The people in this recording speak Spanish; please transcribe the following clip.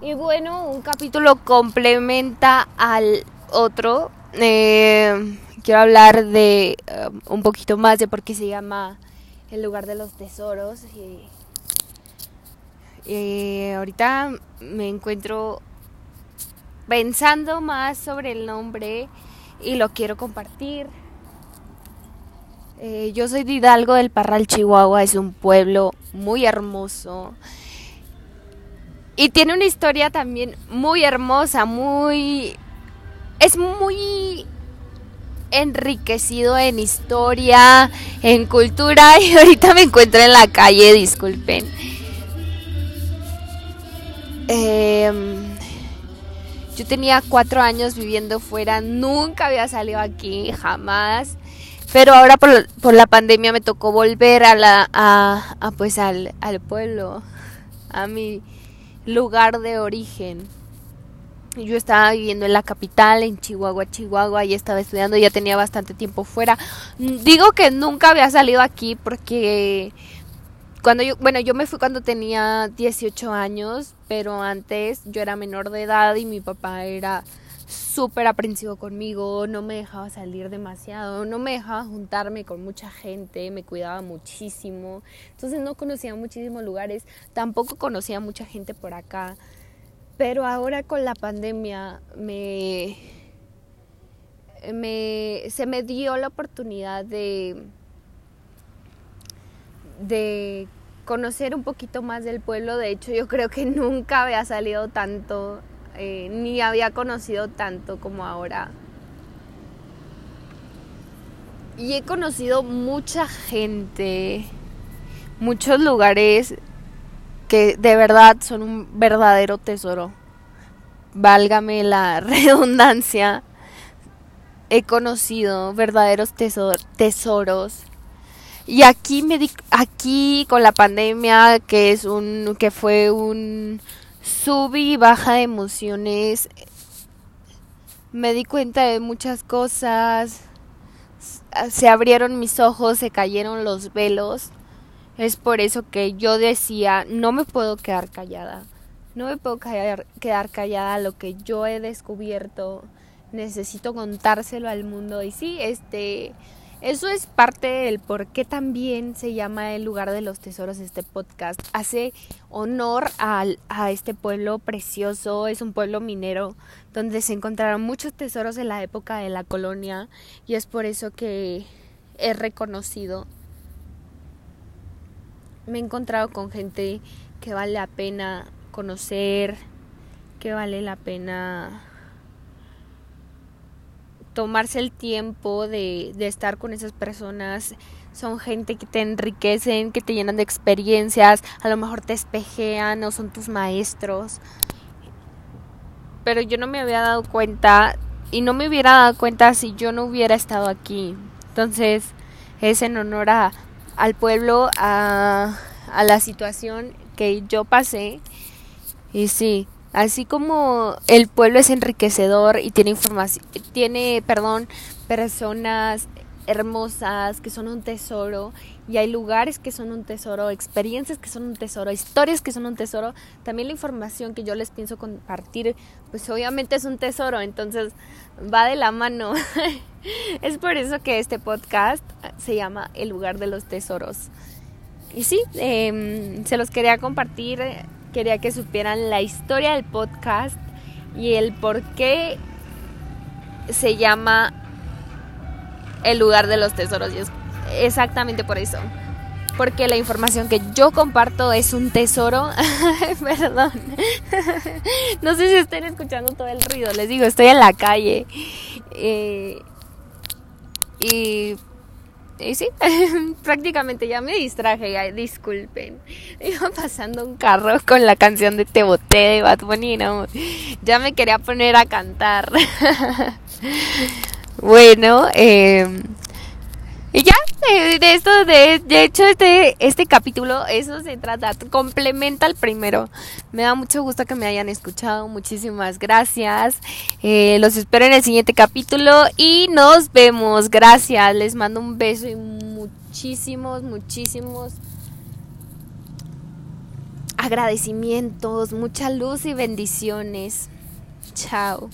Y bueno, un capítulo complementa al otro. Eh, quiero hablar de eh, un poquito más de por qué se llama el lugar de los tesoros. Y, y ahorita me encuentro pensando más sobre el nombre y lo quiero compartir. Eh, yo soy de Hidalgo del Parral, Chihuahua. Es un pueblo muy hermoso. Y tiene una historia también muy hermosa, muy... Es muy enriquecido en historia, en cultura y ahorita me encuentro en la calle, disculpen. Em, yo tenía cuatro años viviendo fuera, nunca había salido aquí, jamás. Pero ahora por, por la pandemia me tocó volver a la, a, pues al, al pueblo, a mi lugar de origen. Yo estaba viviendo en la capital, en Chihuahua, Chihuahua, y estaba estudiando, ya tenía bastante tiempo fuera. Digo que nunca había salido aquí porque cuando yo, bueno, yo me fui cuando tenía 18 años, pero antes yo era menor de edad y mi papá era súper aprensivo conmigo, no me dejaba salir demasiado, no me dejaba juntarme con mucha gente, me cuidaba muchísimo, entonces no conocía muchísimos lugares, tampoco conocía mucha gente por acá, pero ahora con la pandemia me, me se me dio la oportunidad de de conocer un poquito más del pueblo, de hecho yo creo que nunca había salido tanto eh, ni había conocido tanto como ahora. Y he conocido mucha gente, muchos lugares que de verdad son un verdadero tesoro. Válgame la redundancia. He conocido verdaderos tesoros. Y aquí me aquí con la pandemia que es un que fue un sub y baja de emociones. Me di cuenta de muchas cosas. Se abrieron mis ojos, se cayeron los velos. Es por eso que yo decía, no me puedo quedar callada. No me puedo quedar callada lo que yo he descubierto. Necesito contárselo al mundo. Y sí, este eso es parte del por qué también se llama el lugar de los tesoros este podcast. Hace honor a, a este pueblo precioso, es un pueblo minero donde se encontraron muchos tesoros en la época de la colonia y es por eso que es reconocido. Me he encontrado con gente que vale la pena conocer, que vale la pena tomarse el tiempo de, estar con esas personas son gente que te enriquecen, que te llenan de experiencias, a lo mejor te espejean o son tus maestros. Pero yo no me había dado cuenta y no me hubiera dado cuenta si yo no hubiera estado aquí. Entonces es en honor a, al pueblo, a, a la situación que yo pasé. Y sí, Así como el pueblo es enriquecedor y tiene información, tiene, perdón, personas hermosas que son un tesoro y hay lugares que son un tesoro, experiencias que son un tesoro, historias que son un tesoro, también la información que yo les pienso compartir, pues obviamente es un tesoro, entonces va de la mano. es por eso que este podcast se llama El lugar de los tesoros. Y sí, eh, se los quería compartir quería que supieran la historia del podcast y el por qué se llama el lugar de los tesoros. Y es exactamente por eso. Porque la información que yo comparto es un tesoro. Perdón. no sé si estén escuchando todo el ruido. Les digo, estoy en la calle. Eh, y y sí, prácticamente ya me distraje, disculpen. Iba pasando un carro con la canción de Te boté de Bad Bunny, ya me quería poner a cantar. bueno, eh, y ya, de, esto, de, de, hecho, este, este capítulo, eso se trata, complementa al primero. Me da mucho gusto que me hayan escuchado, muchísimas gracias. Eh, los espero en el siguiente capítulo y nos vemos. Gracias, les mando un beso y muchísimos, muchísimos agradecimientos, mucha luz y bendiciones. Chao.